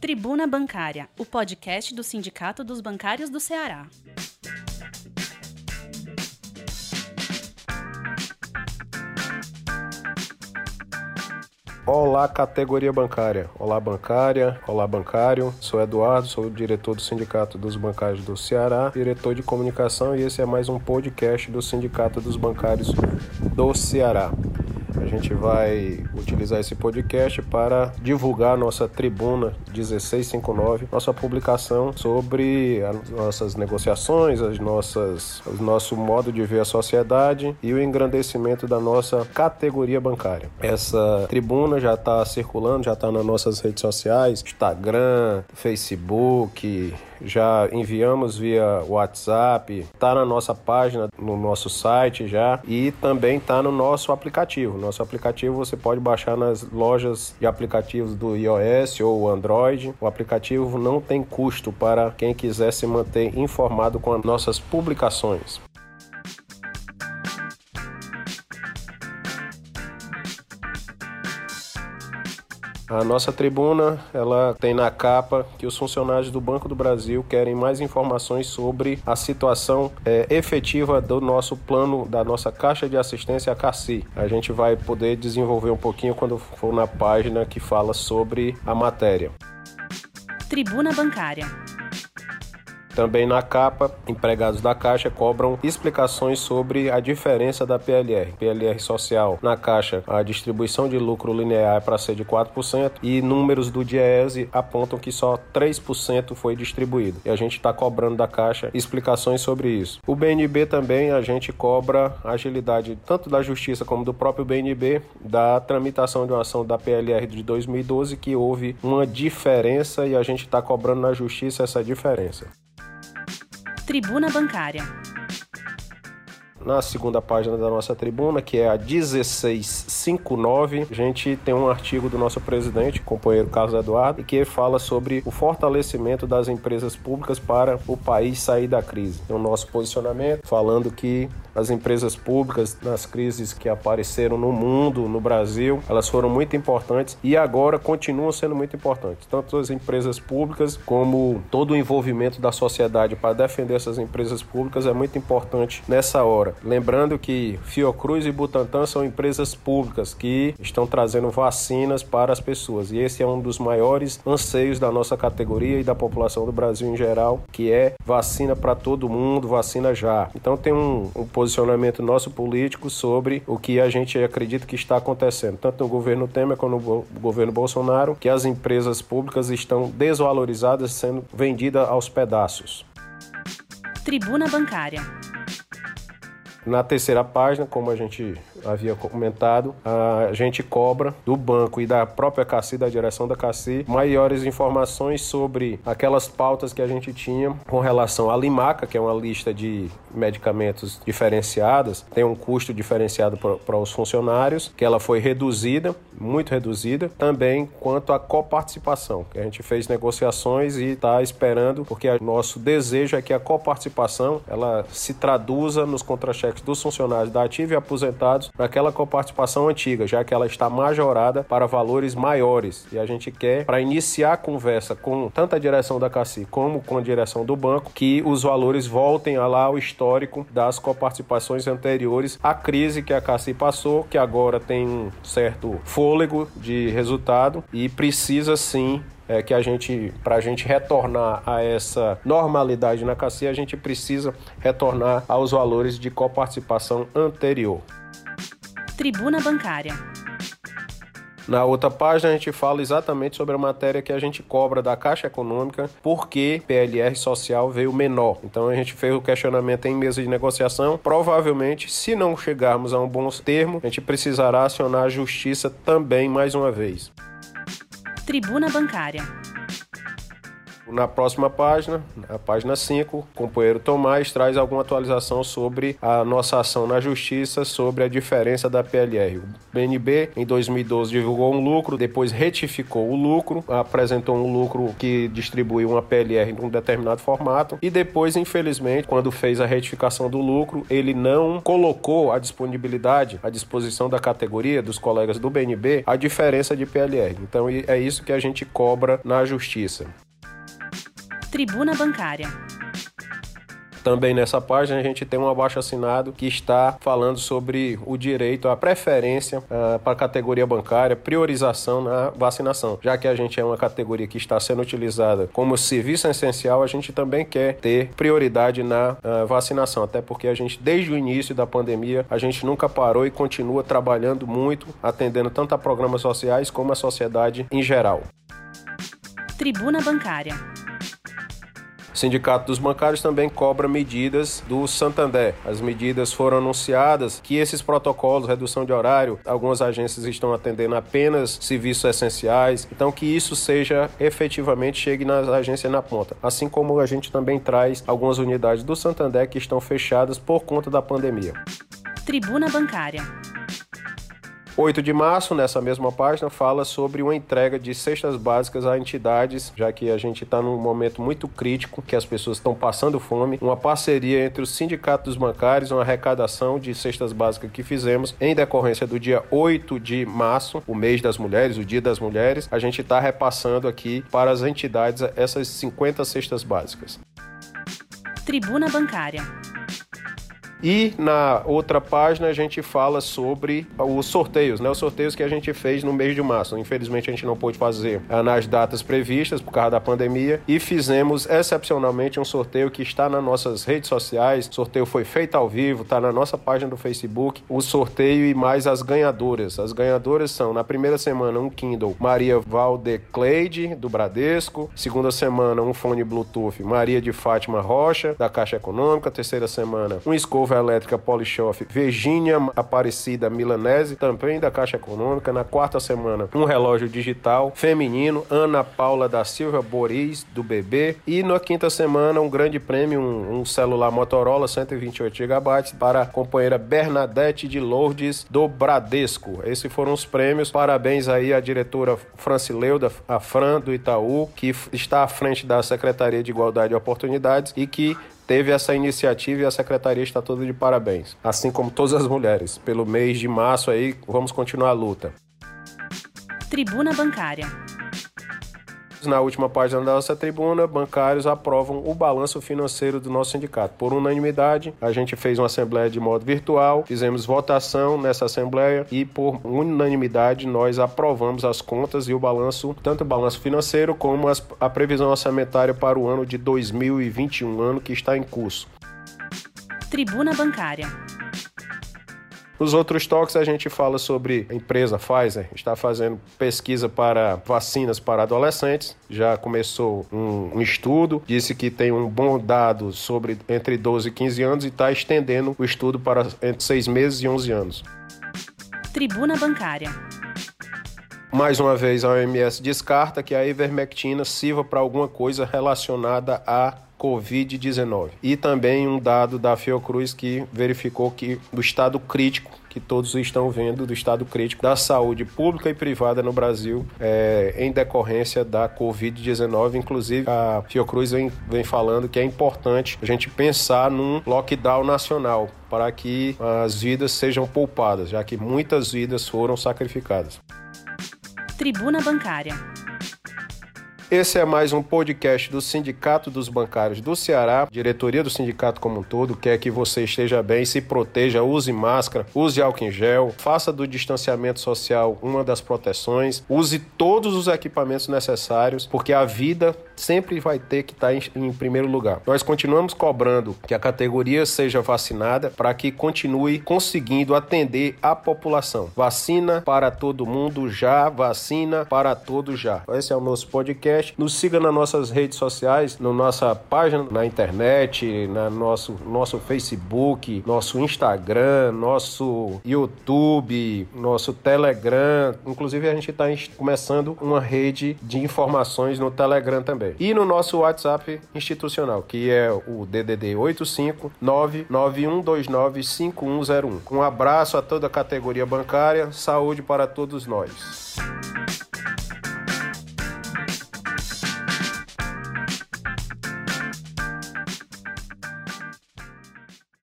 Tribuna Bancária, o podcast do Sindicato dos Bancários do Ceará. Olá, categoria bancária. Olá, bancária. Olá, bancário. Sou Eduardo, sou diretor do Sindicato dos Bancários do Ceará, diretor de comunicação, e esse é mais um podcast do Sindicato dos Bancários do Ceará. A gente vai utilizar esse podcast para divulgar nossa tribuna 1659, nossa publicação sobre as nossas negociações, as nossas, o nosso modo de ver a sociedade e o engrandecimento da nossa categoria bancária. Essa tribuna já está circulando, já está nas nossas redes sociais, Instagram, Facebook, já enviamos via WhatsApp, está na nossa página, no nosso site já e também está no nosso aplicativo. Nosso aplicativo você pode baixar nas lojas de aplicativos do iOS ou Android. O aplicativo não tem custo para quem quiser se manter informado com as nossas publicações. A nossa tribuna, ela tem na capa que os funcionários do Banco do Brasil querem mais informações sobre a situação é, efetiva do nosso plano, da nossa caixa de assistência a CACI. A gente vai poder desenvolver um pouquinho quando for na página que fala sobre a matéria. Tribuna Bancária. Também na capa, empregados da Caixa cobram explicações sobre a diferença da PLR. PLR social na Caixa, a distribuição de lucro linear é para ser de 4% e números do Diese apontam que só 3% foi distribuído. E a gente está cobrando da Caixa explicações sobre isso. O BNB também a gente cobra agilidade tanto da Justiça como do próprio BNB da tramitação de uma ação da PLR de 2012 que houve uma diferença e a gente está cobrando na Justiça essa diferença. Tribuna Bancária. Na segunda página da nossa tribuna, que é a 1659, a gente tem um artigo do nosso presidente, companheiro Carlos Eduardo, que fala sobre o fortalecimento das empresas públicas para o país sair da crise. O nosso posicionamento falando que as empresas públicas nas crises que apareceram no mundo, no Brasil, elas foram muito importantes e agora continuam sendo muito importantes. Tanto as empresas públicas como todo o envolvimento da sociedade para defender essas empresas públicas é muito importante nessa hora. Lembrando que Fiocruz e Butantan são empresas públicas que estão trazendo vacinas para as pessoas e esse é um dos maiores anseios da nossa categoria e da população do Brasil em geral, que é vacina para todo mundo, vacina já. Então tem um, um posicionamento nosso político sobre o que a gente acredita que está acontecendo, tanto no governo Temer como no governo Bolsonaro, que as empresas públicas estão desvalorizadas, sendo vendidas aos pedaços. Tribuna Bancária. Na terceira página, como a gente havia comentado, a gente cobra do banco e da própria CACI, da direção da CACI, maiores informações sobre aquelas pautas que a gente tinha com relação à Limaca, que é uma lista de medicamentos diferenciadas, tem um custo diferenciado para os funcionários, que ela foi reduzida, muito reduzida, também quanto à coparticipação, que a gente fez negociações e está esperando, porque o nosso desejo é que a coparticipação ela se traduza nos contra-cheques dos funcionários da ativa e aposentados naquela coparticipação antiga, já que ela está majorada para valores maiores. E a gente quer, para iniciar a conversa com tanto a direção da CACI como com a direção do banco, que os valores voltem a lá ao histórico das coparticipações anteriores à crise que a CACI passou, que agora tem um certo fôlego de resultado e precisa sim é, que a gente, para a gente retornar a essa normalidade na CACI, a gente precisa retornar aos valores de coparticipação anterior. Tribuna Bancária. Na outra página, a gente fala exatamente sobre a matéria que a gente cobra da Caixa Econômica, porque PLR social veio menor. Então, a gente fez o questionamento em mesa de negociação. Provavelmente, se não chegarmos a um bom termo, a gente precisará acionar a justiça também mais uma vez. Tribuna Bancária. Na próxima página, a página 5, o companheiro Tomás traz alguma atualização sobre a nossa ação na justiça sobre a diferença da PLR. O BNB, em 2012, divulgou um lucro, depois retificou o lucro, apresentou um lucro que distribuiu uma PLR em um determinado formato e depois, infelizmente, quando fez a retificação do lucro, ele não colocou a disponibilidade à disposição da categoria dos colegas do BNB a diferença de PLR. Então é isso que a gente cobra na justiça. Tribuna Bancária. Também nessa página a gente tem um abaixo assinado que está falando sobre o direito à preferência uh, para a categoria bancária, priorização na vacinação. Já que a gente é uma categoria que está sendo utilizada como serviço essencial, a gente também quer ter prioridade na uh, vacinação, até porque a gente, desde o início da pandemia, a gente nunca parou e continua trabalhando muito, atendendo tanto a programas sociais como a sociedade em geral. Tribuna Bancária. O Sindicato dos Bancários também cobra medidas do Santander. As medidas foram anunciadas que esses protocolos, redução de horário, algumas agências estão atendendo apenas serviços essenciais, então que isso seja efetivamente chegue nas agências na ponta. Assim como a gente também traz algumas unidades do Santander que estão fechadas por conta da pandemia. Tribuna Bancária. 8 de março, nessa mesma página, fala sobre uma entrega de cestas básicas a entidades, já que a gente está num momento muito crítico, que as pessoas estão passando fome. Uma parceria entre o Sindicato dos Bancários, uma arrecadação de cestas básicas que fizemos em decorrência do dia 8 de março, o mês das mulheres, o dia das mulheres. A gente está repassando aqui para as entidades essas 50 cestas básicas. Tribuna Bancária. E na outra página a gente fala sobre os sorteios, né? Os sorteios que a gente fez no mês de março. Infelizmente a gente não pôde fazer ah, nas datas previstas por causa da pandemia e fizemos excepcionalmente um sorteio que está nas nossas redes sociais. O sorteio foi feito ao vivo, está na nossa página do Facebook. O sorteio e mais as ganhadoras. As ganhadoras são na primeira semana um Kindle Maria Valdecleide do Bradesco, segunda semana um fone Bluetooth Maria de Fátima Rocha da Caixa Econômica, terceira semana um escova escova elétrica Polishop Virginia Aparecida Milanese, também da Caixa Econômica. Na quarta semana, um relógio digital feminino, Ana Paula da Silva Boris, do BB. E na quinta semana, um grande prêmio, um, um celular Motorola 128 GB para a companheira Bernadette de Lourdes, do Bradesco. Esses foram os prêmios. Parabéns aí à diretora Francileuda, a Fran, do Itaú, que está à frente da Secretaria de Igualdade e Oportunidades e que teve essa iniciativa e a secretaria está toda de parabéns. Assim como todas as mulheres. Pelo mês de março aí, vamos continuar a luta. Tribuna Bancária. Na última página da nossa tribuna, bancários aprovam o balanço financeiro do nosso sindicato. Por unanimidade, a gente fez uma assembleia de modo virtual, fizemos votação nessa assembleia e por unanimidade nós aprovamos as contas e o balanço, tanto o balanço financeiro como as, a previsão orçamentária para o ano de 2021, ano que está em curso. Tribuna Bancária. Nos outros toques a gente fala sobre a empresa Pfizer, está fazendo pesquisa para vacinas para adolescentes, já começou um, um estudo, disse que tem um bom dado sobre entre 12 e 15 anos e está estendendo o estudo para entre 6 meses e 11 anos. Tribuna Bancária. Mais uma vez, a OMS descarta que a ivermectina sirva para alguma coisa relacionada a Covid-19. E também um dado da Fiocruz que verificou que do estado crítico que todos estão vendo do estado crítico da saúde pública e privada no Brasil é, em decorrência da Covid-19. Inclusive, a Fiocruz vem, vem falando que é importante a gente pensar num lockdown nacional para que as vidas sejam poupadas, já que muitas vidas foram sacrificadas. Tribuna Bancária. Esse é mais um podcast do Sindicato dos Bancários do Ceará. diretoria do sindicato como um todo quer que você esteja bem, se proteja, use máscara, use álcool em gel, faça do distanciamento social uma das proteções, use todos os equipamentos necessários, porque a vida sempre vai ter que estar em, em primeiro lugar. Nós continuamos cobrando que a categoria seja vacinada para que continue conseguindo atender a população. Vacina para todo mundo já, vacina para todos já. Esse é o nosso podcast podcast. Nos siga nas nossas redes sociais, na nossa página na internet, na nosso, nosso Facebook, nosso Instagram, nosso YouTube, nosso Telegram. Inclusive, a gente está começando uma rede de informações no Telegram também. Também. E no nosso WhatsApp institucional, que é o DDD 85991295101. Um abraço a toda a categoria bancária, saúde para todos nós.